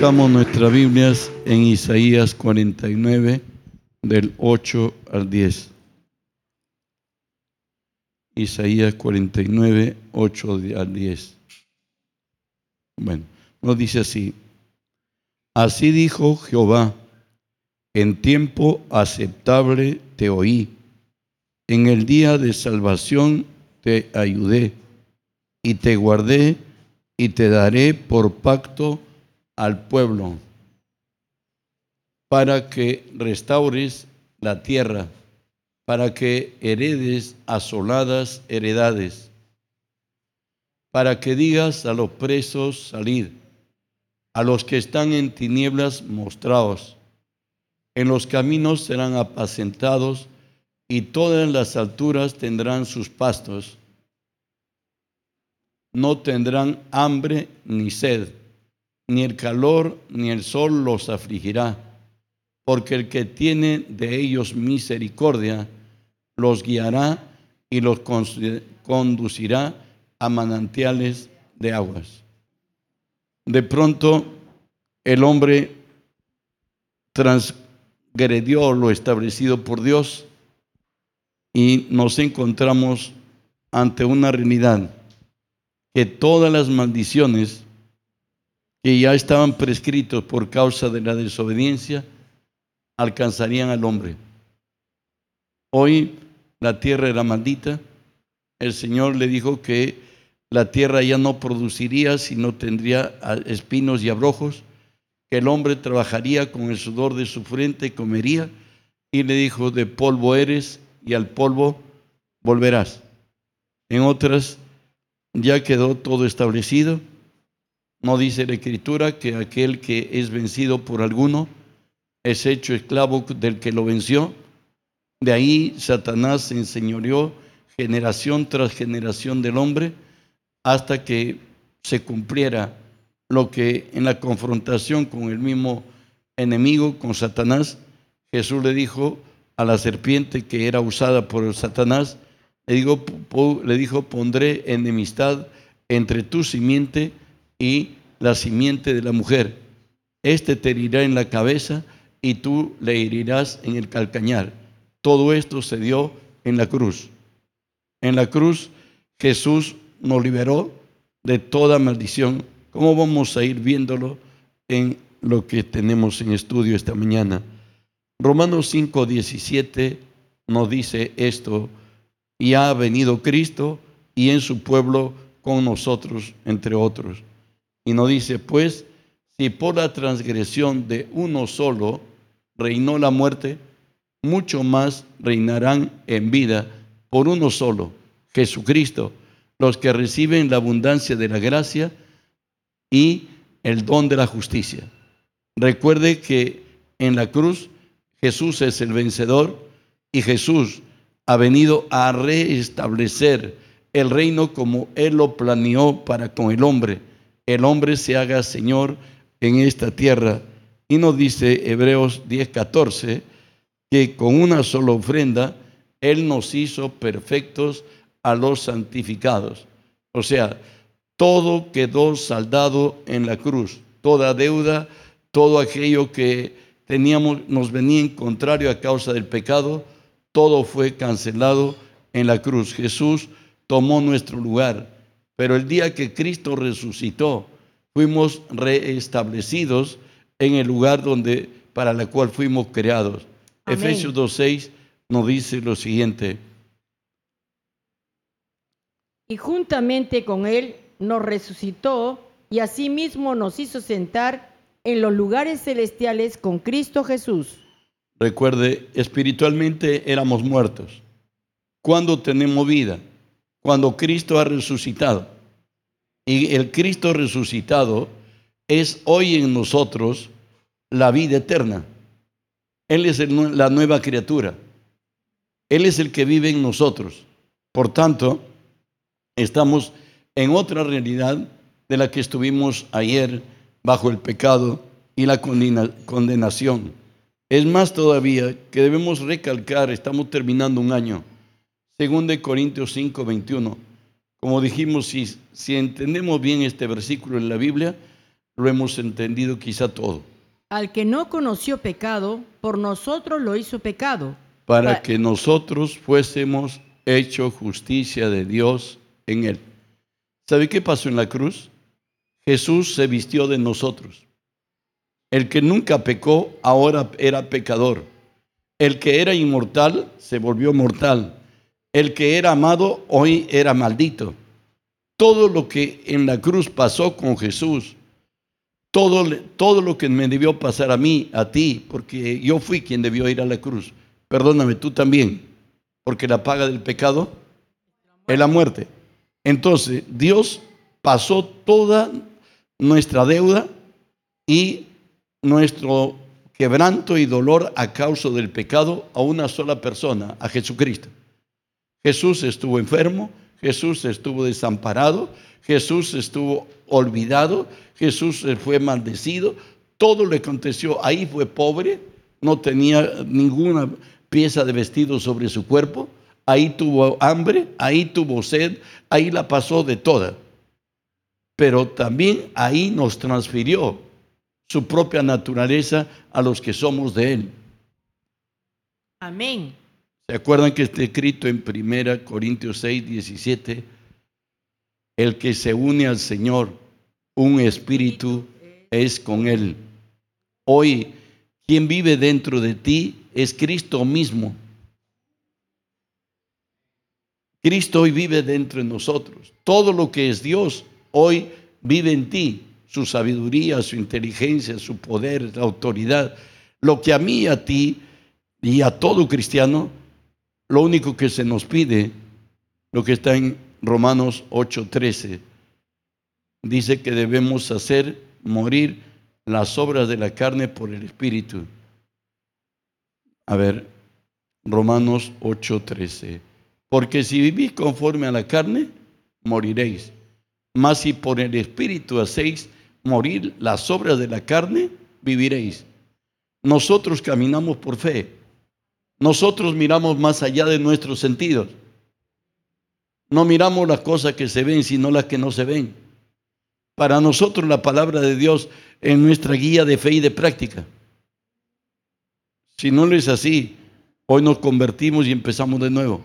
Buscamos nuestras Biblias en Isaías 49, del 8 al 10. Isaías 49, 8 al 10. Bueno, nos dice así. Así dijo Jehová, en tiempo aceptable te oí, en el día de salvación te ayudé y te guardé y te daré por pacto al pueblo para que restaures la tierra, para que heredes asoladas heredades, para que digas a los presos salir, a los que están en tinieblas mostraos, en los caminos serán apacentados y todas las alturas tendrán sus pastos, no tendrán hambre ni sed ni el calor ni el sol los afligirá, porque el que tiene de ellos misericordia los guiará y los conducirá a manantiales de aguas. De pronto el hombre transgredió lo establecido por Dios y nos encontramos ante una realidad que todas las maldiciones que ya estaban prescritos por causa de la desobediencia, alcanzarían al hombre. Hoy la tierra era maldita. El Señor le dijo que la tierra ya no produciría, sino tendría espinos y abrojos, que el hombre trabajaría con el sudor de su frente y comería, y le dijo, de polvo eres y al polvo volverás. En otras, ya quedó todo establecido no dice la Escritura que aquel que es vencido por alguno es hecho esclavo del que lo venció. De ahí Satanás se enseñoreó generación tras generación del hombre hasta que se cumpliera lo que en la confrontación con el mismo enemigo, con Satanás, Jesús le dijo a la serpiente que era usada por Satanás, le, digo, le dijo, pondré enemistad entre tu simiente y la simiente de la mujer. Este te herirá en la cabeza y tú le herirás en el calcañar. Todo esto se dio en la cruz. En la cruz Jesús nos liberó de toda maldición. ¿Cómo vamos a ir viéndolo en lo que tenemos en estudio esta mañana? Romanos 5, 17 nos dice esto, y ha venido Cristo y en su pueblo con nosotros, entre otros. Y nos dice, pues, si por la transgresión de uno solo reinó la muerte, mucho más reinarán en vida por uno solo, Jesucristo, los que reciben la abundancia de la gracia y el don de la justicia. Recuerde que en la cruz Jesús es el vencedor y Jesús ha venido a restablecer el reino como Él lo planeó para con el hombre el hombre se haga Señor en esta tierra. Y nos dice Hebreos 10:14 que con una sola ofrenda Él nos hizo perfectos a los santificados. O sea, todo quedó saldado en la cruz, toda deuda, todo aquello que teníamos, nos venía en contrario a causa del pecado, todo fue cancelado en la cruz. Jesús tomó nuestro lugar pero el día que Cristo resucitó, fuimos reestablecidos en el lugar donde para la cual fuimos creados. Efesios 2:6 nos dice lo siguiente. Y juntamente con él nos resucitó y asimismo nos hizo sentar en los lugares celestiales con Cristo Jesús. Recuerde, espiritualmente éramos muertos. ¿Cuándo tenemos vida? Cuando Cristo ha resucitado. Y el Cristo resucitado es hoy en nosotros la vida eterna. Él es la nueva criatura. Él es el que vive en nosotros. Por tanto, estamos en otra realidad de la que estuvimos ayer bajo el pecado y la condenación. Es más todavía que debemos recalcar, estamos terminando un año, según de Corintios 5, 21. Como dijimos, si, si entendemos bien este versículo en la Biblia, lo hemos entendido quizá todo. Al que no conoció pecado, por nosotros lo hizo pecado. Para Pa- que nosotros fuésemos hecho justicia de Dios en él. ¿Sabe qué pasó en la cruz? Jesús se vistió de nosotros. El que nunca pecó, ahora era pecador. El que era inmortal, se volvió mortal. El que era amado, hoy era maldito. Todo lo que en la cruz pasó con Jesús, todo, todo lo que me debió pasar a mí, a ti, porque yo fui quien debió ir a la cruz. Perdóname, tú también, porque la paga del pecado es la muerte. Entonces, Dios pasó toda nuestra deuda y nuestro quebranto y dolor a causa del pecado a una sola persona, a Jesucristo. Jesús estuvo enfermo, Jesús estuvo desamparado, Jesús estuvo olvidado, Jesús fue maldecido, todo le aconteció. Ahí fue pobre, no tenía ninguna pieza de vestido sobre su cuerpo, ahí tuvo hambre, ahí tuvo sed, ahí la pasó de toda. Pero también ahí nos transfirió su propia naturaleza a los que somos de Él. Amén. ¿Se acuerdan que está escrito en 1 Corintios 6, 17? El que se une al Señor, un espíritu es con Él. Hoy, quien vive dentro de ti es Cristo mismo. Cristo hoy vive dentro de nosotros. Todo lo que es Dios hoy vive en ti. Su sabiduría, su inteligencia, su poder, la autoridad. Lo que a mí a ti y a todo cristiano, lo único que se nos pide, lo que está en Romanos 8:13, dice que debemos hacer morir las obras de la carne por el Espíritu. A ver, Romanos 8:13. Porque si vivís conforme a la carne, moriréis. Mas si por el Espíritu hacéis morir las obras de la carne, viviréis. Nosotros caminamos por fe. Nosotros miramos más allá de nuestros sentidos. No miramos las cosas que se ven, sino las que no se ven. Para nosotros la palabra de Dios es nuestra guía de fe y de práctica. Si no lo es así, hoy nos convertimos y empezamos de nuevo.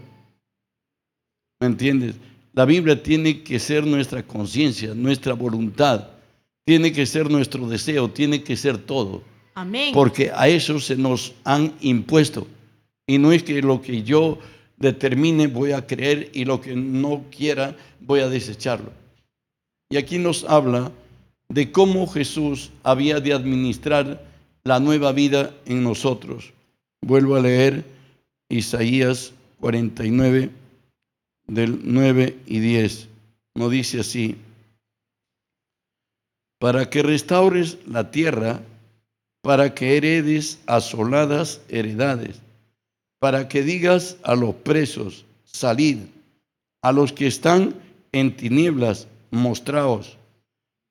¿Me entiendes? La Biblia tiene que ser nuestra conciencia, nuestra voluntad, tiene que ser nuestro deseo, tiene que ser todo, Amén. porque a eso se nos han impuesto. Y no es que lo que yo determine voy a creer y lo que no quiera voy a desecharlo. Y aquí nos habla de cómo Jesús había de administrar la nueva vida en nosotros. Vuelvo a leer Isaías 49 del 9 y 10. No dice así, para que restaures la tierra, para que heredes asoladas heredades, para que digas a los presos, salid, a los que están en tinieblas, mostraos,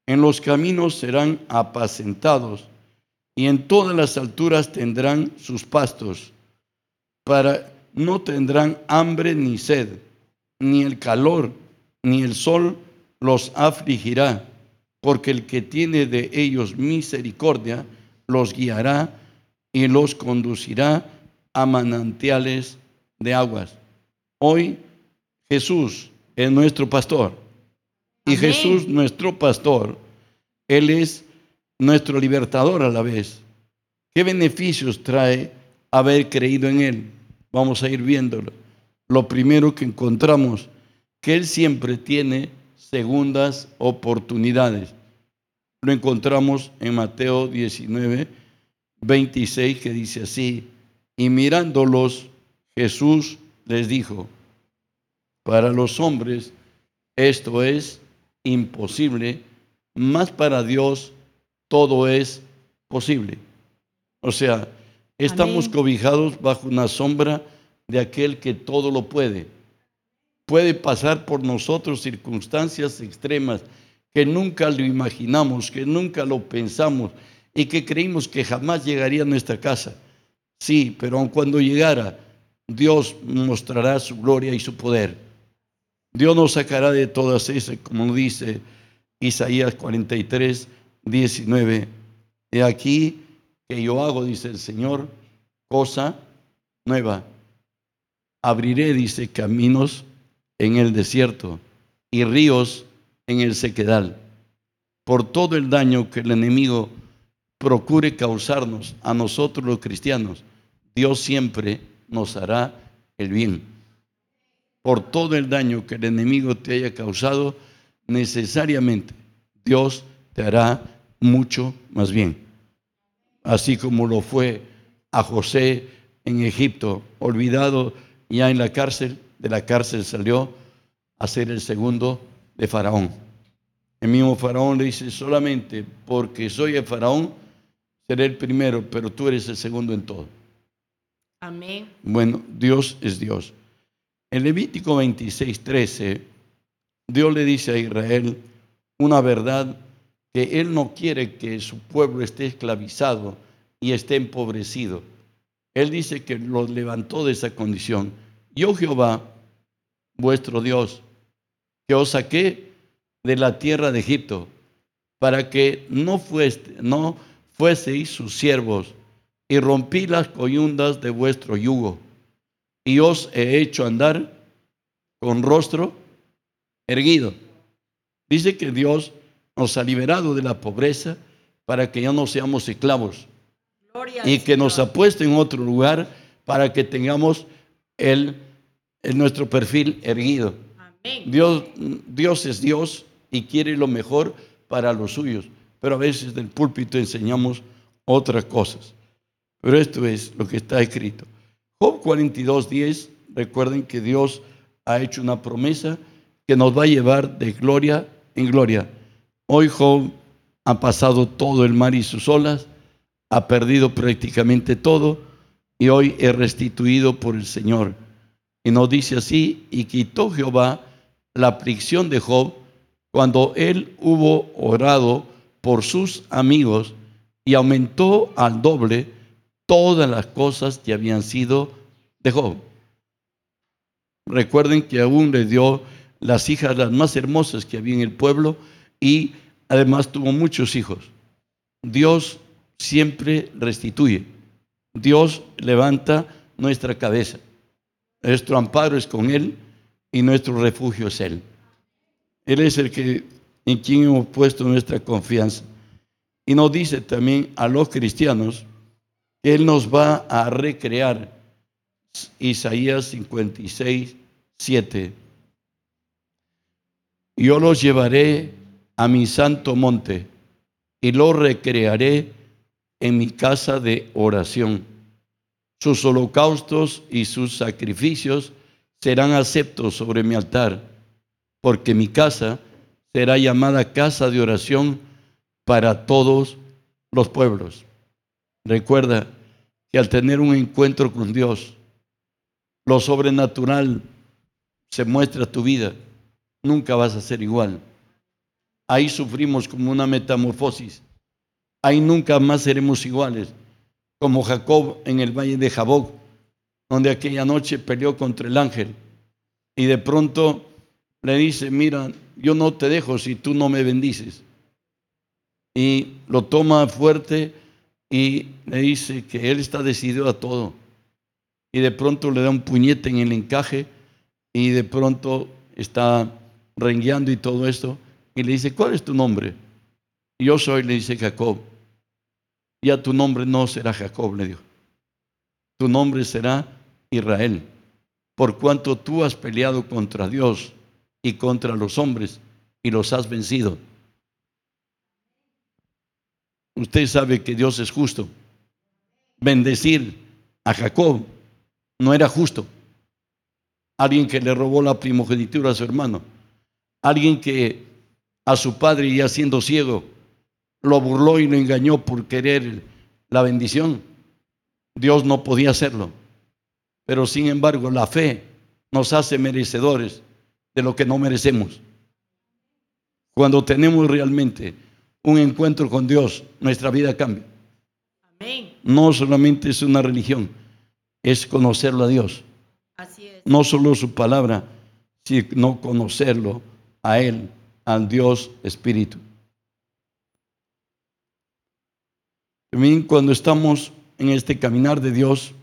en los caminos serán apacentados, y en todas las alturas tendrán sus pastos, para no tendrán hambre ni sed, ni el calor, ni el sol los afligirá, porque el que tiene de ellos misericordia los guiará y los conducirá a manantiales de aguas. Hoy Jesús es nuestro pastor. Y Amén. Jesús, nuestro pastor, Él es nuestro libertador a la vez. ¿Qué beneficios trae haber creído en Él? Vamos a ir viéndolo. Lo primero que encontramos, que Él siempre tiene segundas oportunidades. Lo encontramos en Mateo 19, 26, que dice así, y mirándolos, Jesús les dijo, para los hombres esto es imposible, más para Dios todo es posible. O sea, estamos Amén. cobijados bajo una sombra de aquel que todo lo puede. Puede pasar por nosotros circunstancias extremas que nunca lo imaginamos, que nunca lo pensamos y que creímos que jamás llegaría a nuestra casa. Sí, pero aun cuando llegara, Dios mostrará su gloria y su poder. Dios nos sacará de todas esas, como dice Isaías 43, 19. He aquí que yo hago, dice el Señor, cosa nueva. Abriré, dice, caminos en el desierto y ríos en el sequedal. Por todo el daño que el enemigo procure causarnos a nosotros los cristianos, Dios siempre nos hará el bien. Por todo el daño que el enemigo te haya causado, necesariamente Dios te hará mucho más bien. Así como lo fue a José en Egipto, olvidado ya en la cárcel, de la cárcel salió a ser el segundo de Faraón. El mismo Faraón le dice, solamente porque soy el Faraón, seré el primero, pero tú eres el segundo en todo. Bueno, Dios es Dios. En Levítico 26, 13, Dios le dice a Israel una verdad que Él no quiere que su pueblo esté esclavizado y esté empobrecido. Él dice que los levantó de esa condición. Yo Jehová, vuestro Dios, que os saqué de la tierra de Egipto, para que no fueseis sus siervos, y rompí las coyundas de vuestro yugo, y os he hecho andar con rostro erguido. Dice que Dios nos ha liberado de la pobreza para que ya no seamos esclavos y que nos ha puesto en otro lugar para que tengamos el, nuestro perfil erguido. Dios, Dios es Dios y quiere lo mejor para los suyos, pero a veces del púlpito enseñamos otras cosas. Pero esto es lo que está escrito. Job 42, 10, recuerden que Dios ha hecho una promesa que nos va a llevar de gloria en gloria. Hoy Job ha pasado todo el mar y sus olas, ha perdido prácticamente todo y hoy es restituido por el Señor. Y nos dice así, y quitó Jehová la aflicción de Job cuando él hubo orado por sus amigos y aumentó al doble todas las cosas que habían sido de Job. Recuerden que aún le dio las hijas las más hermosas que había en el pueblo y además tuvo muchos hijos. Dios siempre restituye. Dios levanta nuestra cabeza. Nuestro amparo es con Él y nuestro refugio es Él. Él es el que en quien hemos puesto nuestra confianza. Y nos dice también a los cristianos Él nos va a recrear. Isaías 56, 7. Yo los llevaré a mi santo monte y lo recrearé en mi casa de oración. Sus holocaustos y sus sacrificios serán aceptos sobre mi altar, porque mi casa será llamada casa de oración para todos los pueblos. Recuerda que al tener un encuentro con Dios, lo sobrenatural se muestra tu vida, nunca vas a ser igual. Ahí sufrimos como una metamorfosis. Ahí nunca más seremos iguales, como Jacob en el valle de Jaboc, donde aquella noche peleó contra el ángel y de pronto le dice, mira, yo no te dejo si tú no me bendices. Y lo toma fuerte y le dice que él está decidido a todo. Y de pronto le da un puñete en el encaje y de pronto está rengueando y todo esto y le dice, ¿cuál es tu nombre? Yo soy, le dice Jacob. Ya tu nombre no será Jacob, le dijo. Tu nombre será Israel, por cuanto tú has peleado contra Dios y contra los hombres y los has vencido. Usted sabe que Dios es justo. Bendecir a Jacob no era justo. Alguien que le robó la primogenitura a su hermano. Alguien que a su padre ya siendo ciego, lo burló y lo engañó por querer la bendición. Dios no podía hacerlo. Pero sin embargo, la fe nos hace merecedores de lo que no merecemos. Cuando tenemos realmente un encuentro con Dios, nuestra vida cambia. No solamente es una religión, es conocerlo a Dios. No solo su palabra, sino conocerlo a Él al Dios Espíritu. También cuando estamos en este caminar de Dios,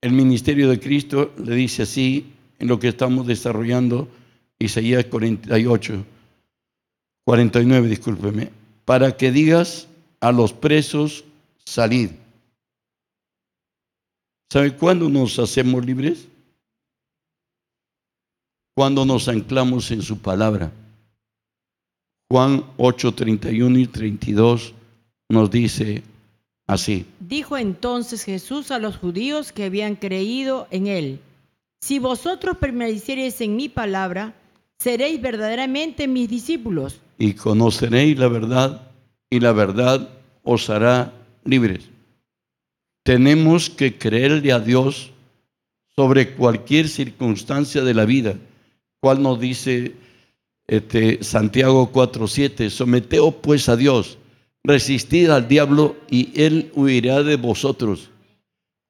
el ministerio de Cristo le dice así en lo que estamos desarrollando, Isaías 48, 49, discúlpeme, para que digas a los presos, salid. ¿Sabe cuándo nos hacemos libres? Cuando nos anclamos en su palabra. Juan 8, 31 y 32 nos dice así. Dijo entonces Jesús a los judíos que habían creído en él, si vosotros permaneciereis en mi palabra, seréis verdaderamente mis discípulos. Y conoceréis la verdad y la verdad os hará libres. Tenemos que creerle a Dios sobre cualquier circunstancia de la vida, cual nos dice este, Santiago 4:7, someteos pues a Dios, resistid al diablo y él huirá de vosotros.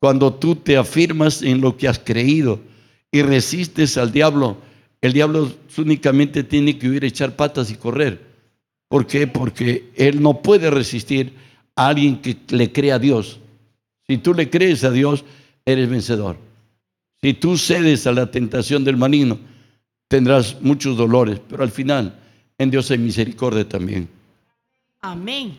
Cuando tú te afirmas en lo que has creído y resistes al diablo, el diablo únicamente tiene que huir, echar patas y correr. ¿Por qué? Porque él no puede resistir a alguien que le cree a Dios. Si tú le crees a Dios, eres vencedor. Si tú cedes a la tentación del maligno, tendrás muchos dolores, pero al final en Dios hay misericordia también. Amén.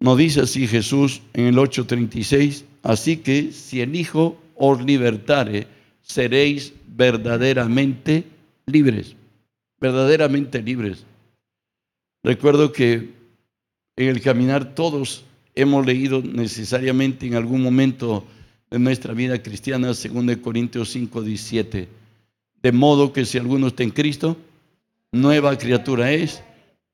Nos dice así Jesús en el 8:36, así que si el Hijo os libertare, seréis verdaderamente libres, verdaderamente libres. Recuerdo que en el caminar todos hemos leído necesariamente en algún momento de nuestra vida cristiana, 2 Corintios 5, 17. De modo que si alguno está en Cristo, nueva criatura es,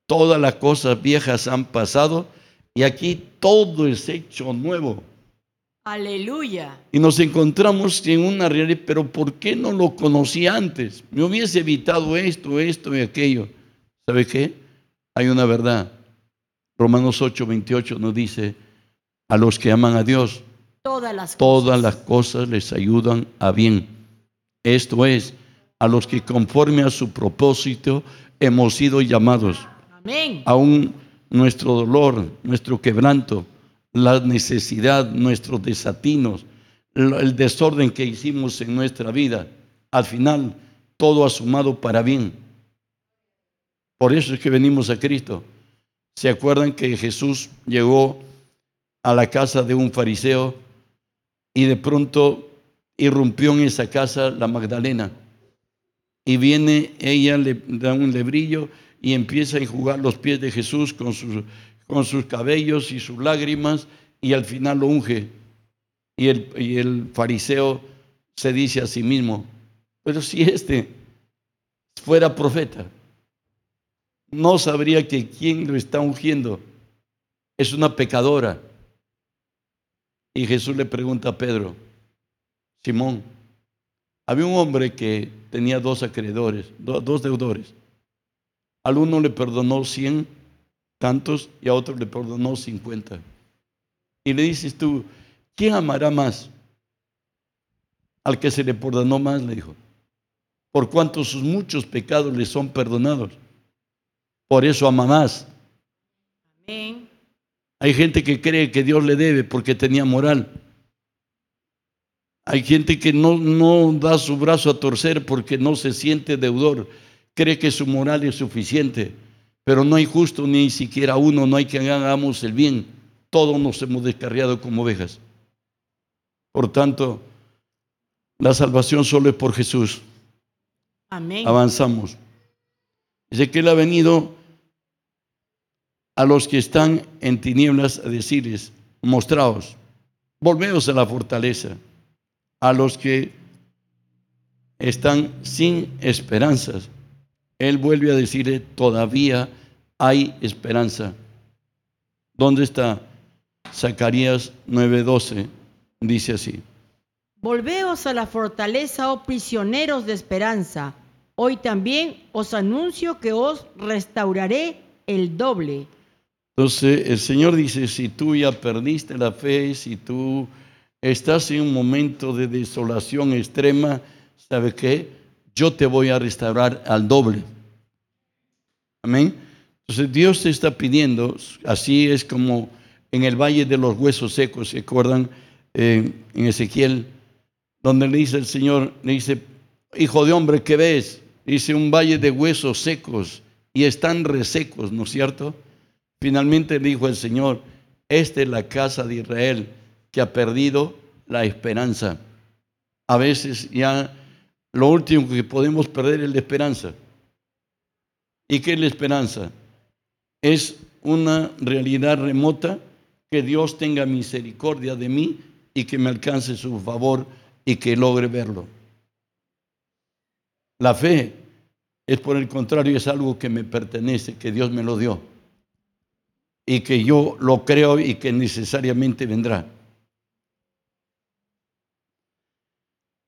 todas las cosas viejas han pasado y aquí todo es hecho nuevo. Aleluya. Y nos encontramos en una realidad, pero ¿por qué no lo conocí antes? Me hubiese evitado esto, esto y aquello. ¿Sabe qué? Hay una verdad. Romanos 8, 28 nos dice, a los que aman a Dios, Todas las todas cosas. las cosas les ayudan a bien. Esto es, a los que conforme a su propósito hemos sido llamados. Amén. Aún nuestro dolor, nuestro quebranto, la necesidad, nuestros desatinos, el desorden que hicimos en nuestra vida, al final todo ha sumado para bien. Por eso es que venimos a Cristo. ¿Se acuerdan que Jesús llegó a la casa de un fariseo y de pronto irrumpió en esa casa la Magdalena? Y viene ella, le da un lebrillo y empieza a enjugar los pies de Jesús con sus, con sus cabellos y sus lágrimas y al final lo unge. Y el, y el fariseo se dice a sí mismo, pero si este fuera profeta, no sabría que quien lo está ungiendo es una pecadora. Y Jesús le pregunta a Pedro, Simón, había un hombre que tenía dos acreedores, do- dos deudores. Al uno le perdonó cien tantos y a otro le perdonó cincuenta. Y le dices tú, ¿quién amará más? Al que se le perdonó más, le dijo, por cuanto sus muchos pecados le son perdonados. Por eso ama más. Amén. Hay gente que cree que Dios le debe porque tenía moral. Hay gente que no, no da su brazo a torcer porque no se siente deudor. Cree que su moral es suficiente. Pero no hay justo ni siquiera uno, no hay que hagamos el bien. Todos nos hemos descarriado como ovejas. Por tanto, la salvación solo es por Jesús. Amén. Avanzamos. Dice que Él ha venido a los que están en tinieblas a decirles, mostraos, volveos a la fortaleza. A los que están sin esperanzas, Él vuelve a decirle, todavía hay esperanza. ¿Dónde está? Zacarías 9:12 dice así. Volveos a la fortaleza, oh prisioneros de esperanza. Hoy también os anuncio que os restauraré el doble. Entonces el Señor dice, si tú ya perdiste la fe, si tú estás en un momento de desolación extrema, ¿sabe qué? Yo te voy a restaurar al doble. Amén. Entonces Dios te está pidiendo, así es como en el valle de los huesos secos, ¿se acuerdan? En Ezequiel, donde le dice el Señor, le dice, hijo de hombre, ¿qué ves? Dice un valle de huesos secos y están resecos, ¿no es cierto? Finalmente le dijo el Señor, esta es la casa de Israel que ha perdido la esperanza. A veces ya lo último que podemos perder es la esperanza. ¿Y qué es la esperanza? Es una realidad remota que Dios tenga misericordia de mí y que me alcance su favor y que logre verlo. La fe es por el contrario, es algo que me pertenece, que Dios me lo dio y que yo lo creo y que necesariamente vendrá.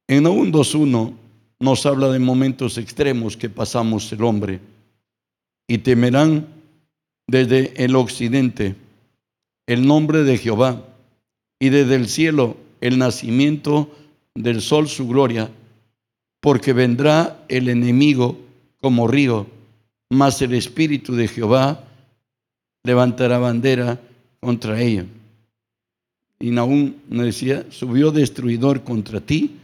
En Naúm 2.1 nos habla de momentos extremos que pasamos el hombre y temerán desde el occidente el nombre de Jehová y desde el cielo el nacimiento del sol su gloria, porque vendrá el enemigo como río, mas el espíritu de Jehová levantará bandera contra ella. Y Naúm me decía, subió destruidor contra ti,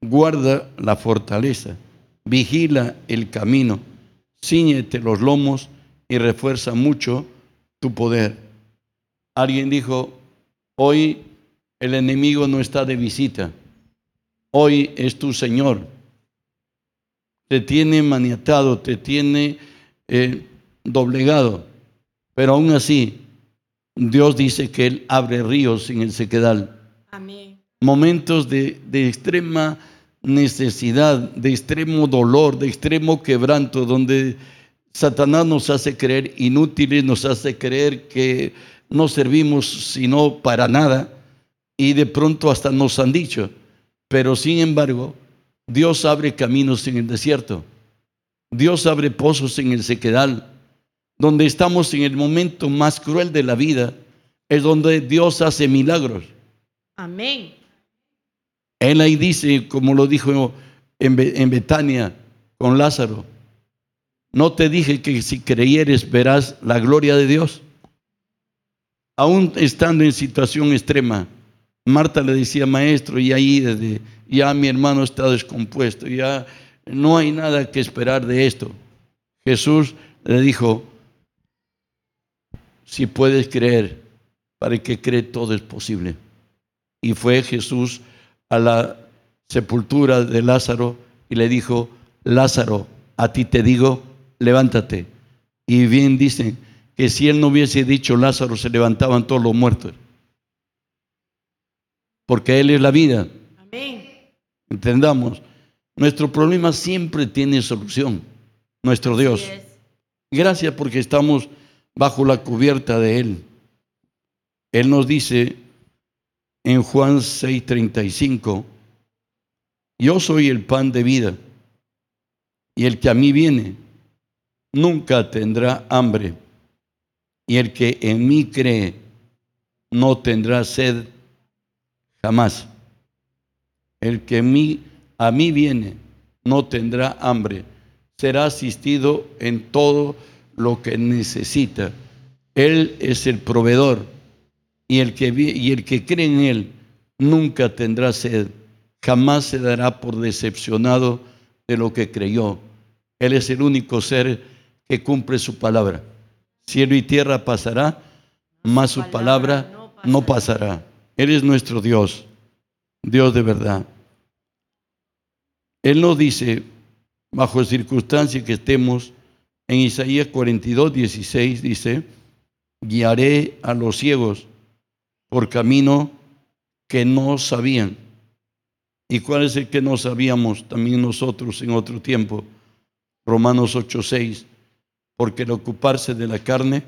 guarda la fortaleza, vigila el camino, ciñete los lomos y refuerza mucho tu poder. Alguien dijo, hoy el enemigo no está de visita, hoy es tu Señor. Te tiene maniatado, te tiene eh, doblegado, pero aún así Dios dice que Él abre ríos en el sequedal. Amén. Momentos de, de extrema necesidad, de extremo dolor, de extremo quebranto, donde Satanás nos hace creer inútiles, nos hace creer que no servimos sino para nada y de pronto hasta nos han dicho, pero sin embargo, Dios abre caminos en el desierto, Dios abre pozos en el sequedal, donde estamos en el momento más cruel de la vida, es donde Dios hace milagros. Amén. Él ahí dice, como lo dijo en Betania con Lázaro, no te dije que si creyeres verás la gloria de Dios. Aún estando en situación extrema, Marta le decía, maestro, y ahí desde, ya mi hermano está descompuesto, ya no hay nada que esperar de esto. Jesús le dijo, si puedes creer, para que cree todo es posible. Y fue Jesús a la sepultura de Lázaro y le dijo, Lázaro, a ti te digo, levántate. Y bien dicen que si él no hubiese dicho Lázaro, se levantaban todos los muertos. Porque Él es la vida. Amén. Entendamos, nuestro problema siempre tiene solución, nuestro Dios. Gracias porque estamos bajo la cubierta de Él. Él nos dice en Juan 6:35, yo soy el pan de vida, y el que a mí viene nunca tendrá hambre, y el que en mí cree no tendrá sed jamás. El que mí, a mí viene no tendrá hambre, será asistido en todo lo que necesita. Él es el proveedor y el que, y el que cree en Él nunca tendrá sed, jamás se dará por decepcionado de lo que creyó. Él es el único ser que cumple su palabra. Cielo y tierra pasará, mas su palabra no pasará. Él es nuestro Dios, Dios de verdad. Él nos dice, bajo circunstancias que estemos, en Isaías 42, 16, dice, guiaré a los ciegos por camino que no sabían. ¿Y cuál es el que no sabíamos también nosotros en otro tiempo? Romanos 8:6. Porque el ocuparse de la carne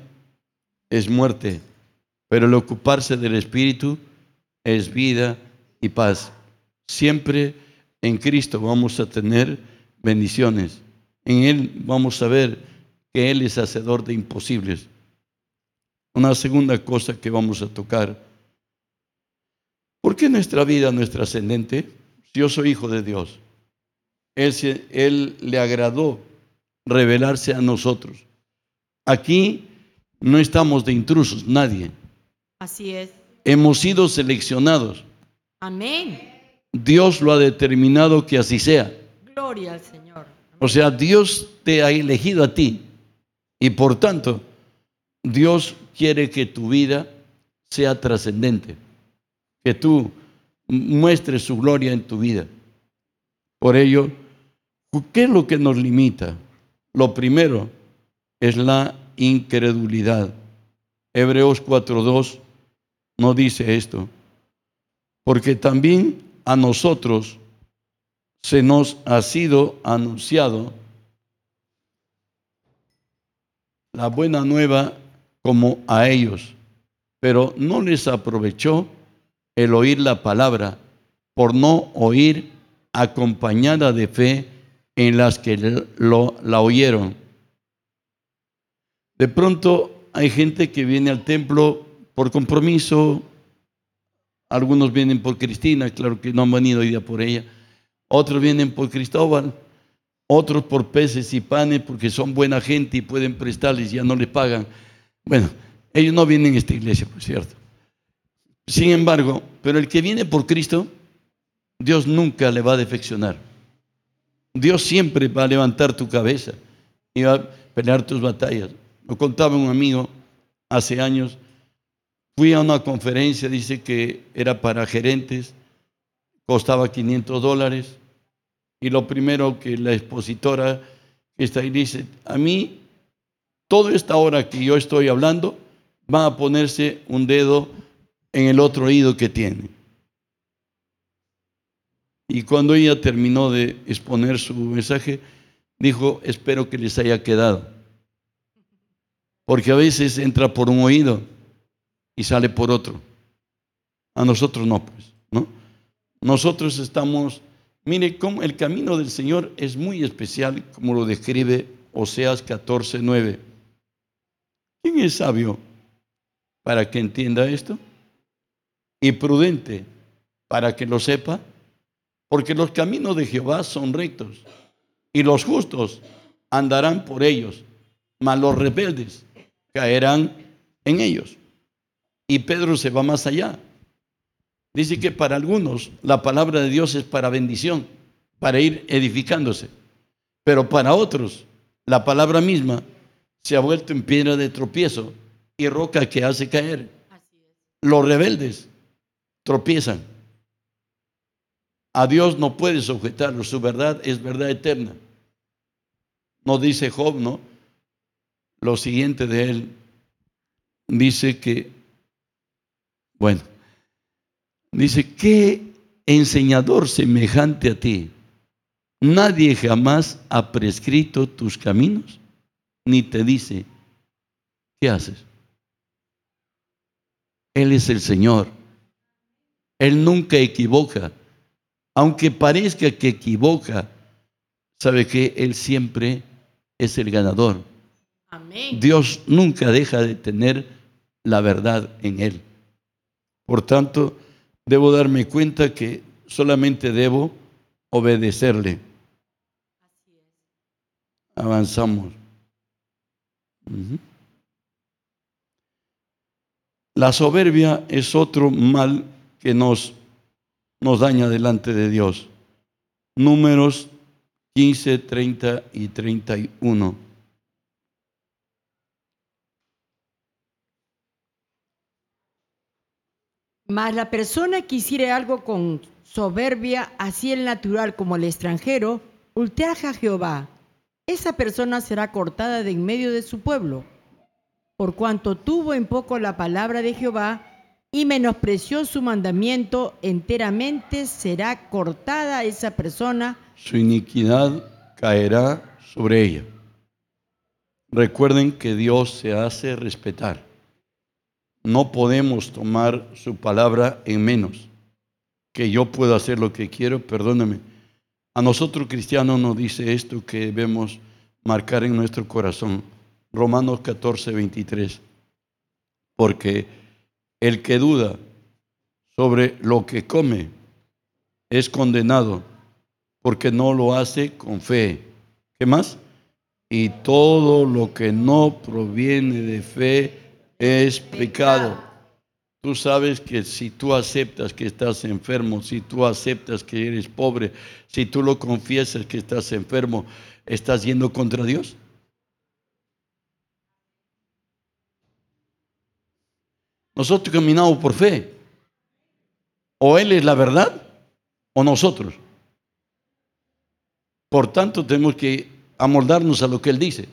es muerte, pero el ocuparse del espíritu es vida y paz. Siempre en Cristo vamos a tener bendiciones. En Él vamos a ver que Él es hacedor de imposibles. Una segunda cosa que vamos a tocar ¿Por qué nuestra vida no es trascendente? Yo soy hijo de Dios. Él, él le agradó revelarse a nosotros. Aquí no estamos de intrusos, nadie. Así es. Hemos sido seleccionados. Amén. Dios lo ha determinado que así sea. Gloria al Señor. O sea, Dios te ha elegido a ti. Y por tanto, Dios quiere que tu vida sea trascendente. Que tú muestres su gloria en tu vida. Por ello, ¿qué es lo que nos limita? Lo primero es la incredulidad. Hebreos 4.2 no dice esto. Porque también a nosotros se nos ha sido anunciado la buena nueva como a ellos, pero no les aprovechó el oír la palabra por no oír acompañada de fe en las que lo, la oyeron. De pronto hay gente que viene al templo por compromiso, algunos vienen por Cristina, claro que no han venido hoy día por ella, otros vienen por Cristóbal, otros por peces y panes porque son buena gente y pueden prestarles ya no les pagan. Bueno, ellos no vienen a esta iglesia, por cierto. Sin embargo, pero el que viene por Cristo, Dios nunca le va a defeccionar. Dios siempre va a levantar tu cabeza y va a pelear tus batallas. Lo contaba un amigo hace años. Fui a una conferencia, dice que era para gerentes, costaba 500 dólares. Y lo primero que la expositora está ahí dice, a mí, toda esta hora que yo estoy hablando, va a ponerse un dedo en el otro oído que tiene. Y cuando ella terminó de exponer su mensaje, dijo, espero que les haya quedado. Porque a veces entra por un oído y sale por otro. A nosotros no, pues, ¿no? Nosotros estamos, mire cómo el camino del Señor es muy especial, como lo describe Oseas 14, 9. ¿Quién es sabio para que entienda esto? Y prudente para que lo sepa. Porque los caminos de Jehová son rectos y los justos andarán por ellos, mas los rebeldes caerán en ellos. Y Pedro se va más allá. Dice que para algunos la palabra de Dios es para bendición, para ir edificándose. Pero para otros la palabra misma se ha vuelto en piedra de tropiezo y roca que hace caer. Los rebeldes tropiezan. A Dios no puedes objetarlo, su verdad es verdad eterna. No dice Job, ¿no? Lo siguiente de él dice que, bueno, dice, ¿qué enseñador semejante a ti? Nadie jamás ha prescrito tus caminos, ni te dice, ¿qué haces? Él es el Señor. Él nunca equivoca aunque parezca que equivoca, sabe que Él siempre es el ganador. Dios nunca deja de tener la verdad en Él. Por tanto, debo darme cuenta que solamente debo obedecerle. Avanzamos. La soberbia es otro mal que nos nos daña delante de Dios. Números 15, 30 y 31. Mas la persona que hiciere algo con soberbia, así el natural como el extranjero, ultraja a Jehová. Esa persona será cortada de en medio de su pueblo. Por cuanto tuvo en poco la palabra de Jehová, y menospreció su mandamiento, enteramente será cortada esa persona. Su iniquidad caerá sobre ella. Recuerden que Dios se hace respetar. No podemos tomar su palabra en menos. Que yo puedo hacer lo que quiero, perdóname. A nosotros cristianos nos dice esto que debemos marcar en nuestro corazón. Romanos 14, 23. Porque el que duda sobre lo que come es condenado porque no lo hace con fe. ¿Qué más? Y todo lo que no proviene de fe es pecado. Tú sabes que si tú aceptas que estás enfermo, si tú aceptas que eres pobre, si tú lo confiesas que estás enfermo, ¿estás yendo contra Dios? Nosotros caminamos por fe. O Él es la verdad o nosotros. Por tanto, tenemos que amoldarnos a lo que Él dice.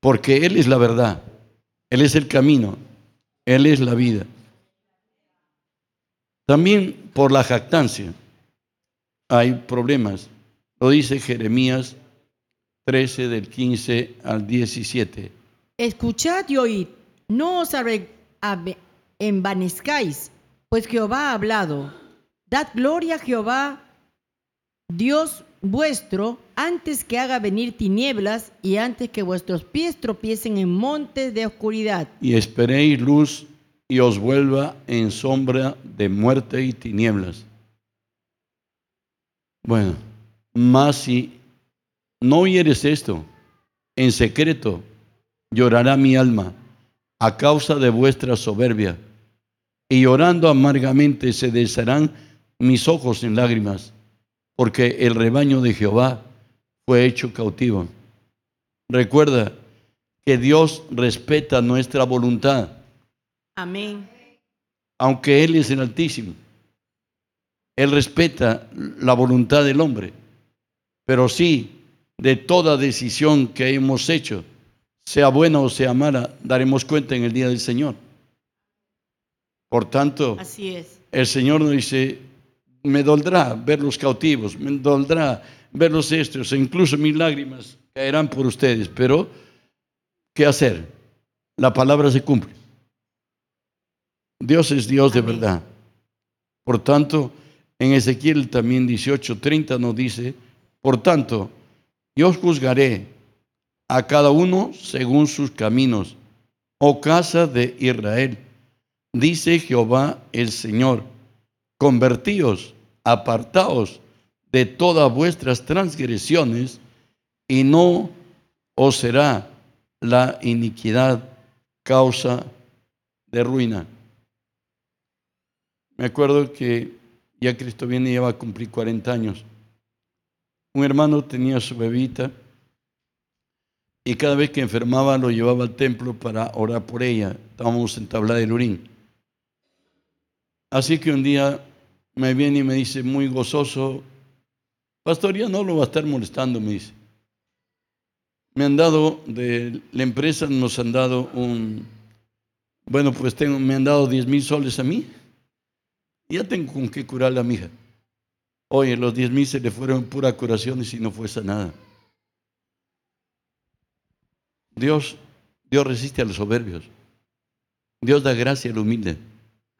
Porque Él es la verdad. Él es el camino. Él es la vida. También por la jactancia hay problemas. Lo dice Jeremías 13 del 15 al 17. Escuchad y oíd, no os envanezcáis, pues Jehová ha hablado. Dad gloria a Jehová, Dios vuestro, antes que haga venir tinieblas y antes que vuestros pies tropiecen en montes de oscuridad. Y esperéis luz y os vuelva en sombra de muerte y tinieblas. Bueno, más si no oyeres esto, en secreto llorará mi alma a causa de vuestra soberbia, y llorando amargamente se desharán mis ojos en lágrimas, porque el rebaño de Jehová fue hecho cautivo. Recuerda que Dios respeta nuestra voluntad Amén. Aunque Él es el Altísimo. Él respeta la voluntad del hombre. Pero sí, de toda decisión que hemos hecho, sea buena o sea mala, daremos cuenta en el día del Señor. Por tanto, Así es. el Señor nos dice, me doldrá ver los cautivos, me doldrá ver los estos, e incluso mis lágrimas caerán por ustedes, pero ¿qué hacer? La palabra se cumple. Dios es Dios de verdad. Por tanto, en Ezequiel también 18:30 nos dice, por tanto, yo os juzgaré a cada uno según sus caminos, oh casa de Israel. Dice Jehová el Señor, convertíos, apartaos de todas vuestras transgresiones, y no os será la iniquidad causa de ruina. Me acuerdo que ya Cristo viene y ya va a cumplir 40 años. Un hermano tenía su bebita y cada vez que enfermaba lo llevaba al templo para orar por ella. Estábamos en Tabla de Lurín. Así que un día me viene y me dice muy gozoso, pastor, ya no lo va a estar molestando, me dice. Me han dado, de la empresa nos han dado un, bueno, pues tengo, me han dado 10 mil soles a mí ya tengo con qué curarle a mi hija. Oye, los diez mil se le fueron pura curación y si no fue nada. Dios, Dios resiste a los soberbios. Dios da gracia al humilde.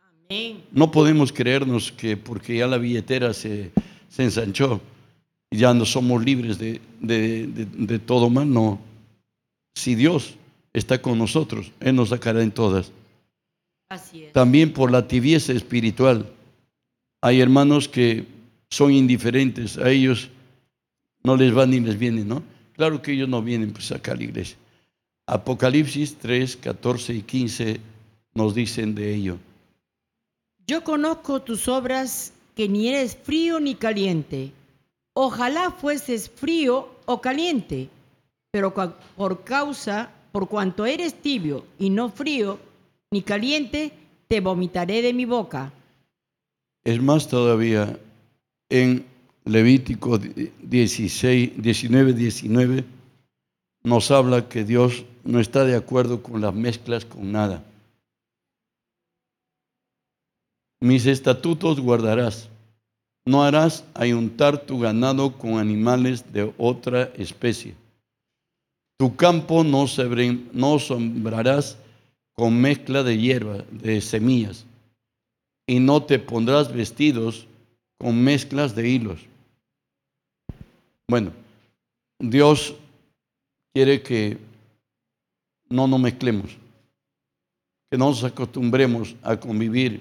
Amén. No podemos creernos que porque ya la billetera se, ensanchó y ya no somos libres de, de todo mal, no. Si Dios está con nosotros, Él nos sacará en todas. También por la tibieza espiritual. Hay hermanos que son indiferentes, a ellos no les va ni les viene, ¿no? Claro que ellos no vienen pues acá a la iglesia. Apocalipsis 3, 14 y 15 nos dicen de ello. Yo conozco tus obras que ni eres frío ni caliente. Ojalá fueses frío o caliente, pero por causa, por cuanto eres tibio y no frío ni caliente, te vomitaré de mi boca. Es más todavía, en Levítico 16, 19, 19, nos habla que Dios no está de acuerdo con las mezclas con nada. Mis estatutos guardarás. No harás ayuntar tu ganado con animales de otra especie. Tu campo no, no sembrarás con mezcla de hierba, de semillas, y no te pondrás vestidos con mezclas de hilos. Bueno, Dios quiere que no nos mezclemos, que no nos acostumbremos a convivir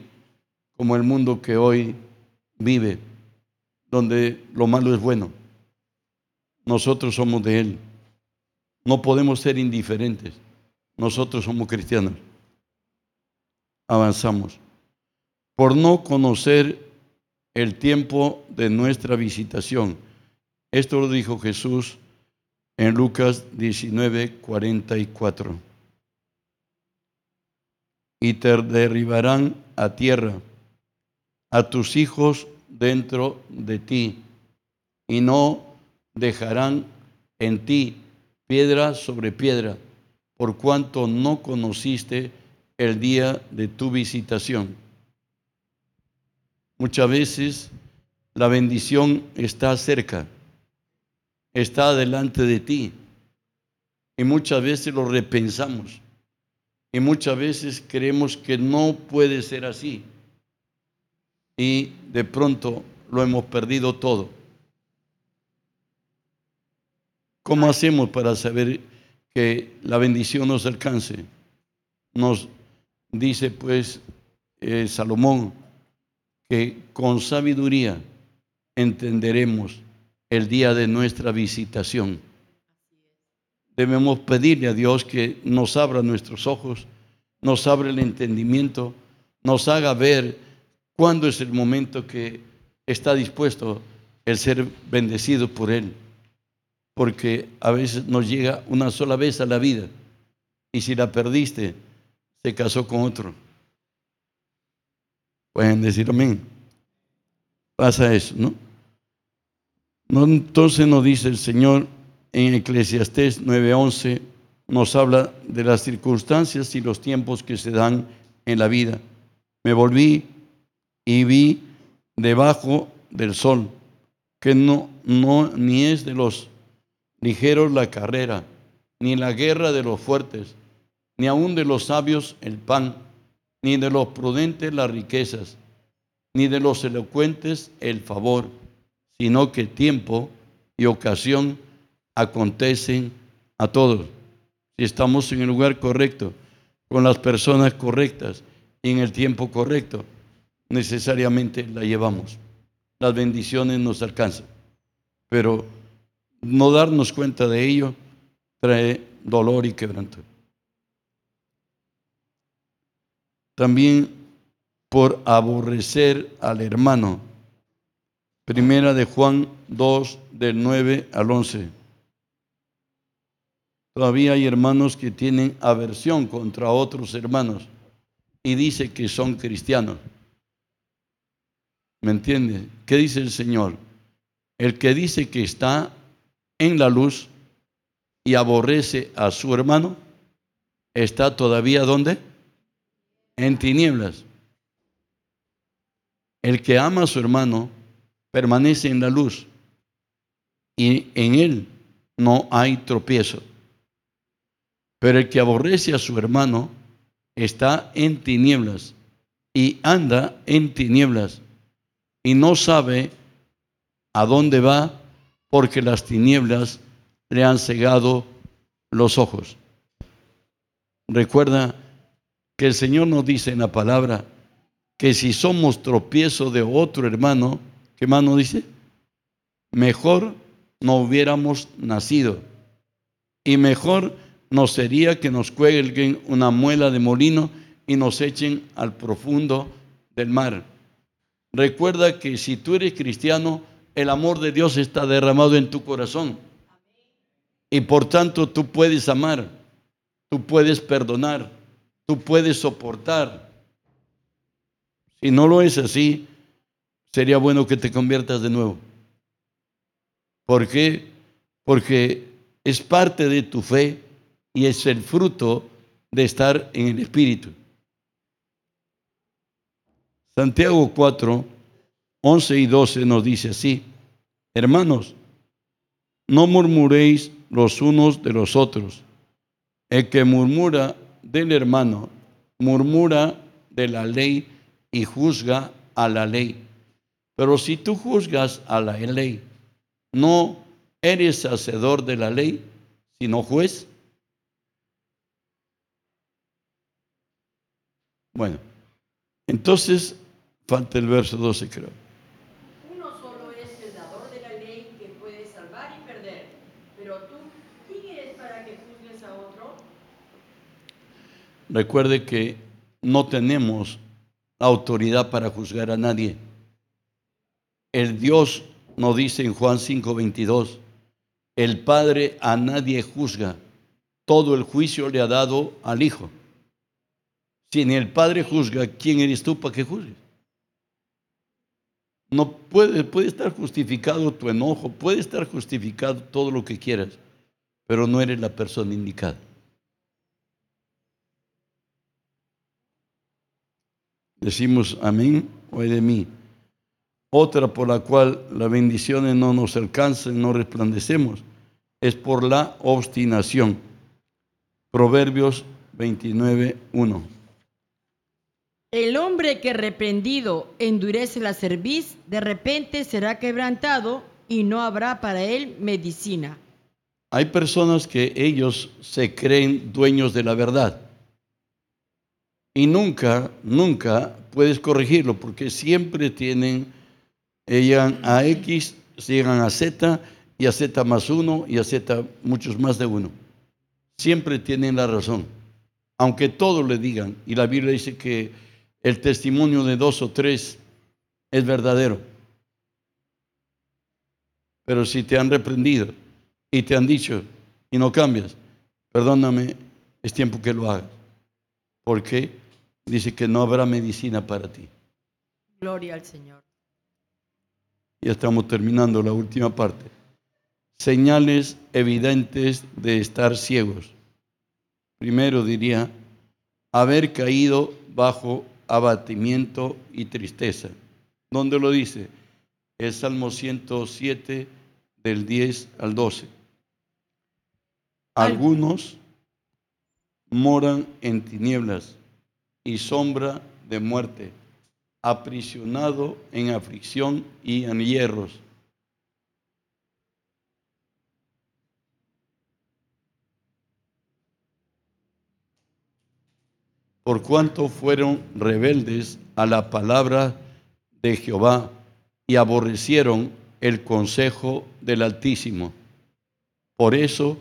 como el mundo que hoy vive, donde lo malo es bueno. Nosotros somos de Él. No podemos ser indiferentes. Nosotros somos cristianos. avanzamos. Por no conocer el tiempo de nuestra visitación. Esto lo dijo Jesús en Lucas 19, 44. Y te derribarán a tierra a tus hijos dentro de ti, y no dejarán en ti piedra sobre piedra, por cuanto no conociste el día de tu visitación. Muchas veces la bendición está cerca, está delante de ti, y muchas veces lo repensamos, y muchas veces creemos que no puede ser así, y de pronto lo hemos perdido todo. ¿Cómo hacemos para saber que la bendición nos alcance? Nos dice pues eh, Salomón que con sabiduría entenderemos el día de nuestra visitación. Debemos pedirle a Dios que nos abra nuestros ojos, nos abra el entendimiento, nos haga ver cuándo es el momento que está dispuesto el ser bendecido por Él porque a veces nos llega una sola vez a la vida y si la perdiste, se casó con otro. Pueden decir amén. Pasa eso, ¿no? Entonces nos dice el Señor en Eclesiastés 9:11, nos habla de las circunstancias y los tiempos que se dan en la vida. Me volví y vi debajo del sol que no, no ni es de los ligeros la carrera, ni la guerra de los fuertes, ni aun de los sabios el pan, ni de los prudentes las riquezas, ni de los elocuentes el favor, sino que tiempo y ocasión acontecen a todos. Si estamos en el lugar correcto, con las personas correctas y en el tiempo correcto, necesariamente la llevamos. Las bendiciones nos alcanzan. Pero no darnos cuenta de ello trae dolor y quebranto. También por aborrecer al hermano. Primera de Juan 2, del 9 al 11. Todavía hay hermanos que tienen aversión contra otros hermanos y dice que son cristianos. ¿Me entiende? ¿Qué dice el Señor? El que dice que está en la luz y aborrece a su hermano, está todavía ¿dónde? En tinieblas. El que ama a su hermano permanece en la luz y en él no hay tropiezo. Pero el que aborrece a su hermano está en tinieblas y anda en tinieblas y no sabe a dónde va porque las tinieblas le han cegado los ojos. Recuerda que el Señor nos dice en la palabra que si somos tropiezo de otro hermano, ¿qué dice? Mejor no hubiéramos nacido. Y mejor nos sería que nos cuelguen una muela de molino y nos echen al profundo del mar. Recuerda que si tú eres cristiano, el amor de Dios está derramado en tu corazón. Y por tanto tú puedes amar, tú puedes perdonar, tú puedes soportar. Si no lo es así, sería bueno que te conviertas de nuevo. ¿Por qué? Porque es parte de tu fe y es el fruto de estar en el Espíritu. Santiago 4, 11 y 12 nos dice así, hermanos, no murmuréis los unos de los otros. El que murmura del hermano, murmura de la ley y juzga a la ley. Pero si tú juzgas a la ley, no eres hacedor de la ley, sino juez. Bueno, entonces falta el verso 12 creo. Recuerde que no tenemos autoridad para juzgar a nadie. El Dios nos dice en Juan 5:22, el Padre a nadie juzga, todo el juicio le ha dado al Hijo. Si ni el Padre juzga, ¿quién eres tú para que juzgues? No puede, puede estar justificado tu enojo, puede estar justificado todo lo que quieras, pero no eres la persona indicada. Decimos amén o de mí. Otra por la cual las bendiciones no nos alcanzan, no resplandecemos, es por la obstinación. Proverbios 29, 1. El hombre que reprendido endurece la cerviz, de repente será quebrantado y no habrá para él medicina. Hay personas que ellos se creen dueños de la verdad. Y nunca, nunca puedes corregirlo porque siempre tienen, llegan a X, llegan a Z y a Z más uno y a Z muchos más de uno. Siempre tienen la razón. Aunque todos le digan, y la Biblia dice que el testimonio de dos o tres es verdadero. Pero si te han reprendido y te han dicho y no cambias, perdóname, es tiempo que lo hagas. Porque dice que no habrá medicina para ti. Gloria al Señor. Ya estamos terminando la última parte. Señales evidentes de estar ciegos. Primero diría, haber caído bajo abatimiento y tristeza. ¿Dónde lo dice? El Salmo 107 del 10 al 12. Algunos moran en tinieblas y sombra de muerte, aprisionado en aflicción y en hierros. por cuanto fueron rebeldes a la palabra de Jehová y aborrecieron el consejo del Altísimo. Por eso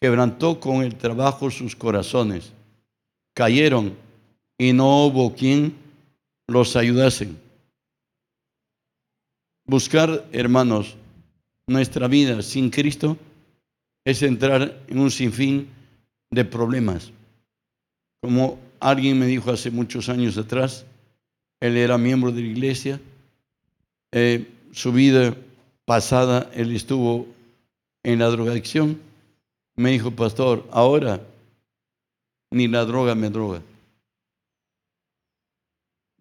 quebrantó con el trabajo sus corazones. Cayeron y no hubo quien los ayudase. Buscar, hermanos, nuestra vida sin Cristo es entrar en un sinfín de problemas. Como Alguien me dijo hace muchos años atrás, él era miembro de la iglesia, eh, su vida pasada él estuvo en la drogadicción. Me dijo, pastor, ahora ni la droga me droga.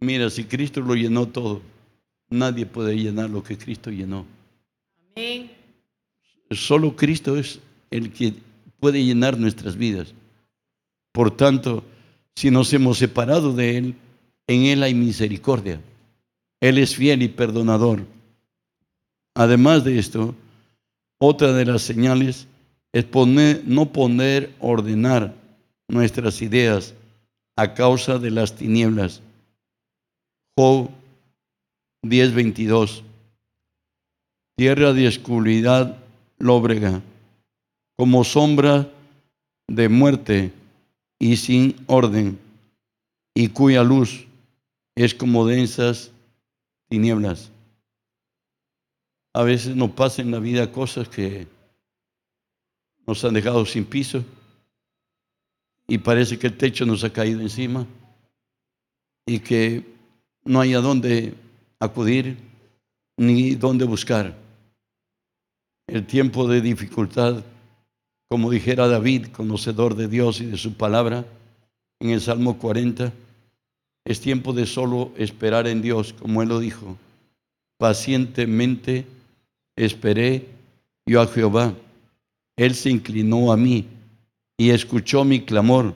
Mira, si Cristo lo llenó todo, nadie puede llenar lo que Cristo llenó. Amén. Solo Cristo es el que puede llenar nuestras vidas. Por tanto, si nos hemos separado de Él, en Él hay misericordia. Él es fiel y perdonador. Además de esto, otra de las señales es poner, no poner, ordenar nuestras ideas a causa de las tinieblas. Job 10:22. Tierra de oscuridad lóbrega, como sombra de muerte y sin orden, y cuya luz es como densas tinieblas. A veces nos pasa en la vida cosas que nos han dejado sin piso y parece que el techo nos ha caído encima y que no hay a dónde acudir ni dónde buscar. El tiempo de dificultad como dijera David, conocedor de Dios y de su palabra, en el Salmo 40, es tiempo de solo esperar en Dios, como Él lo dijo. Pacientemente esperé yo a Jehová. Él se inclinó a mí y escuchó mi clamor.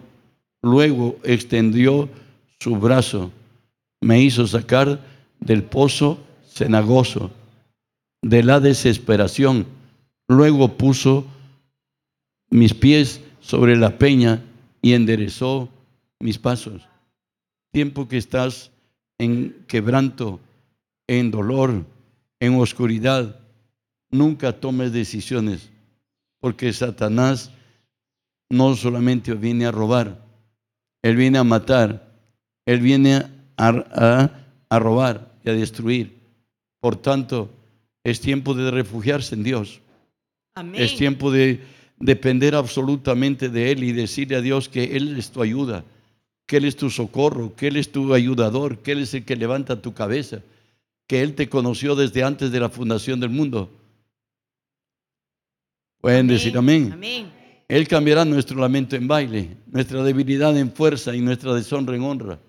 Luego extendió su brazo, me hizo sacar del pozo cenagoso, de la desesperación. Luego puso mis pies sobre la peña y enderezó mis pasos. Tiempo que estás en quebranto, en dolor, en oscuridad, nunca tomes decisiones, porque Satanás no solamente viene a robar, él viene a matar, Él viene a, a robar y a destruir. Por tanto, es tiempo de refugiarse en Dios. Amén. Es tiempo de depender absolutamente de Él y decirle a Dios que Él es tu ayuda, que Él es tu socorro, que Él es tu ayudador, que Él es el que levanta tu cabeza, que Él te conoció desde antes de la fundación del mundo. Pueden decir amén. Amén. Él cambiará nuestro lamento en baile, nuestra debilidad en fuerza y nuestra deshonra en honra.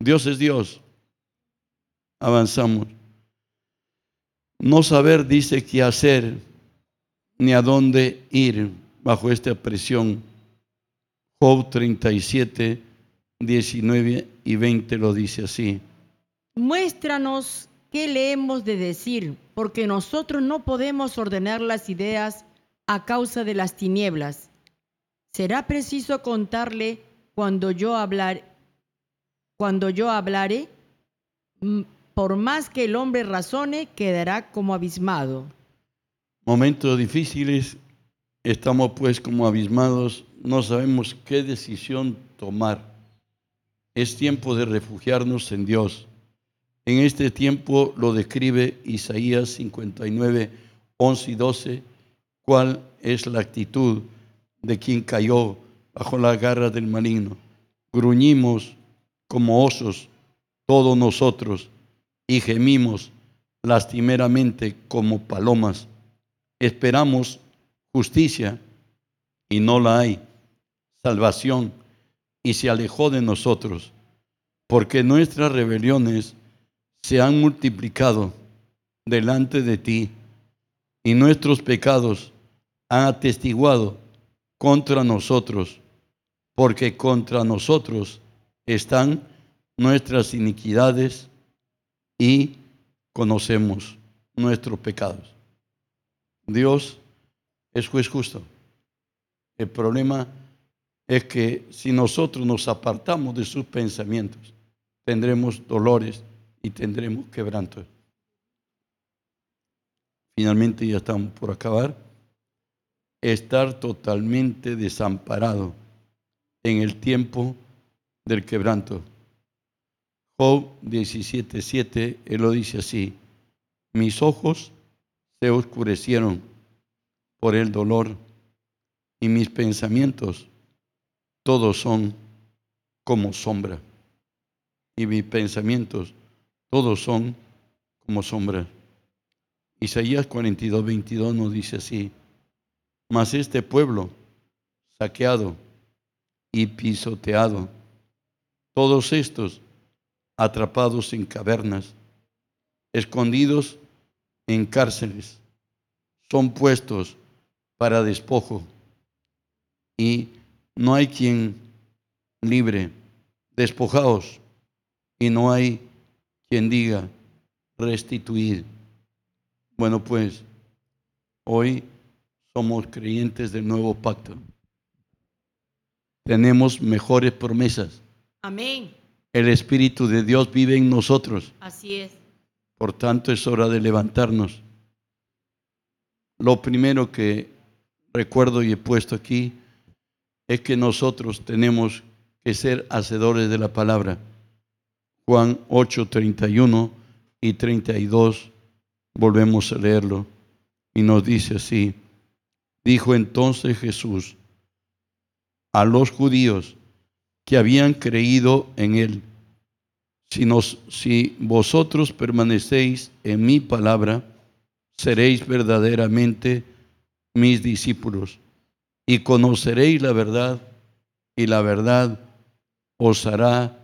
Dios es Dios. Avanzamos. No saber, dice, qué hacer ni a dónde ir bajo esta presión. Job 37, 19 y 20 lo dice así. Muéstranos qué le hemos de decir, porque nosotros no podemos ordenar las ideas a causa de las tinieblas. Será preciso contarle cuando yo hablar, cuando yo hablare, por más que el hombre razone, quedará como abismado. Momentos difíciles, estamos pues como abismados, no sabemos qué decisión tomar. Es tiempo de refugiarnos en Dios. En este tiempo lo describe Isaías 59, 11 y 12, cuál es la actitud de quien cayó bajo la garra del maligno. Gruñimos como osos, todos nosotros, y gemimos lastimeramente como palomas. Esperamos justicia y no la hay, salvación y se alejó de nosotros, porque nuestras rebeliones se han multiplicado delante de ti y nuestros pecados han atestiguado contra nosotros, porque contra nosotros están nuestras iniquidades y conocemos nuestros pecados. Dios es juez justo. El problema es que si nosotros nos apartamos de sus pensamientos, tendremos dolores y tendremos quebrantos. Finalmente ya estamos por acabar. Estar totalmente desamparado en el tiempo del quebranto. Job 17:7, él lo dice así, mis ojos se oscurecieron por el dolor y mis pensamientos todos son como sombra. Y mis pensamientos todos son como sombra. Isaías 42, 22 nos dice así, mas este pueblo saqueado y pisoteado, todos estos atrapados en cavernas, escondidos en cárceles, son puestos para despojo y no hay quien libre, despojaos y no hay quien diga restituir. Bueno, pues hoy somos creyentes del nuevo pacto. Tenemos mejores promesas. Amén. El Espíritu de Dios vive en nosotros. Así es. Por tanto, es hora de levantarnos. Lo primero que recuerdo y he puesto aquí es que nosotros tenemos que ser hacedores de la palabra. Juan 8, 31 y 32, volvemos a leerlo, y nos dice así, dijo entonces Jesús a los judíos, que habían creído en él. Si, si vosotros permanecéis en mi palabra, seréis verdaderamente mis discípulos y conoceréis la verdad y la verdad os hará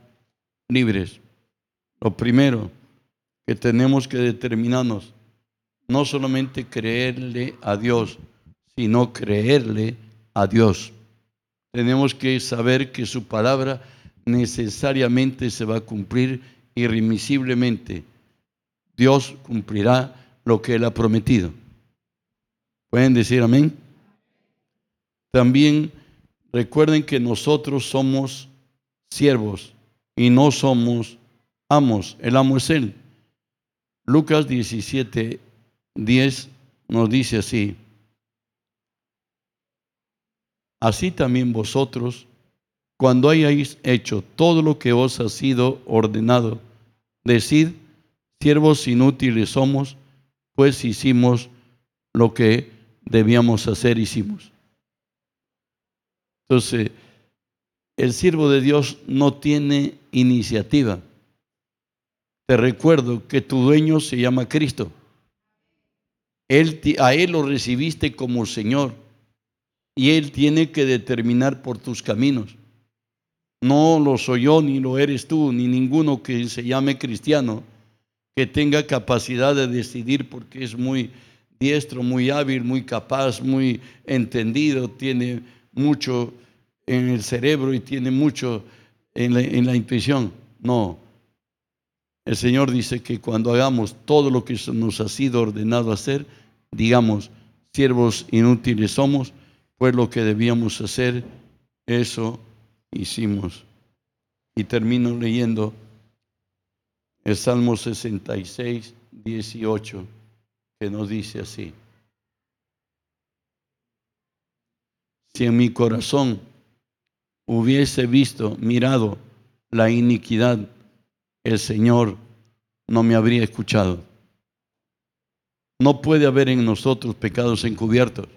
libres. Lo primero que tenemos que determinarnos, no solamente creerle a Dios, sino creerle a Dios tenemos que saber que su palabra necesariamente se va a cumplir irremisiblemente. Dios cumplirá lo que Él ha prometido. ¿Pueden decir amén? También recuerden que nosotros somos siervos y no somos amos. El amo es Él. Lucas 17, 10 nos dice así. Así también vosotros cuando hayáis hecho todo lo que os ha sido ordenado, decid, siervos inútiles somos, pues hicimos lo que debíamos hacer, hicimos. Entonces, el siervo de Dios no tiene iniciativa. Te recuerdo que tu dueño se llama Cristo. Él, a Él lo recibiste como Señor y Él tiene que determinar por tus caminos. No lo soy yo, ni lo eres tú, ni ninguno que se llame cristiano, que tenga capacidad de decidir porque es muy diestro, muy hábil, muy capaz, muy entendido, tiene mucho en el cerebro y tiene mucho en la, en la intuición. No. El Señor dice que cuando hagamos todo lo que nos ha sido ordenado hacer, digamos, siervos inútiles somos, pues lo que debíamos hacer, eso hicimos. Y termino leyendo el Salmo 66, 18, que nos dice así. Si en mi corazón hubiese visto, mirado la iniquidad, el Señor no me habría escuchado. No puede haber en nosotros pecados encubiertos.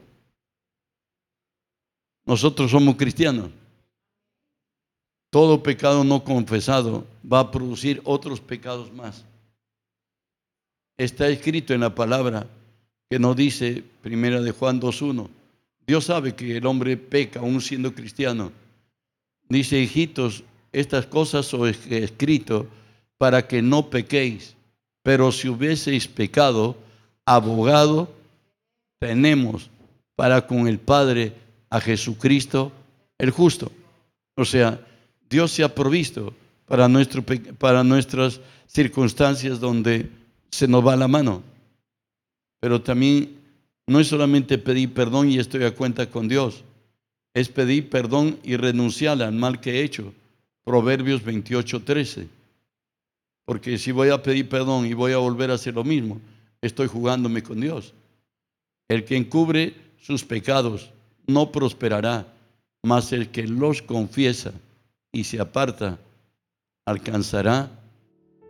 Nosotros somos cristianos. Todo pecado no confesado va a producir otros pecados más. Está escrito en la palabra que nos dice, primera de Juan 2.1, Dios sabe que el hombre peca aún siendo cristiano. Dice, hijitos, estas cosas os he escrito para que no pequéis, pero si hubieseis pecado, abogado tenemos para con el Padre a Jesucristo el justo. O sea, Dios se ha provisto para, nuestro, para nuestras circunstancias donde se nos va la mano. Pero también no es solamente pedir perdón y estoy a cuenta con Dios, es pedir perdón y renunciar al mal que he hecho. Proverbios 28, 13. Porque si voy a pedir perdón y voy a volver a hacer lo mismo, estoy jugándome con Dios. El que encubre sus pecados no prosperará, mas el que los confiesa y se aparta alcanzará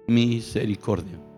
misericordia.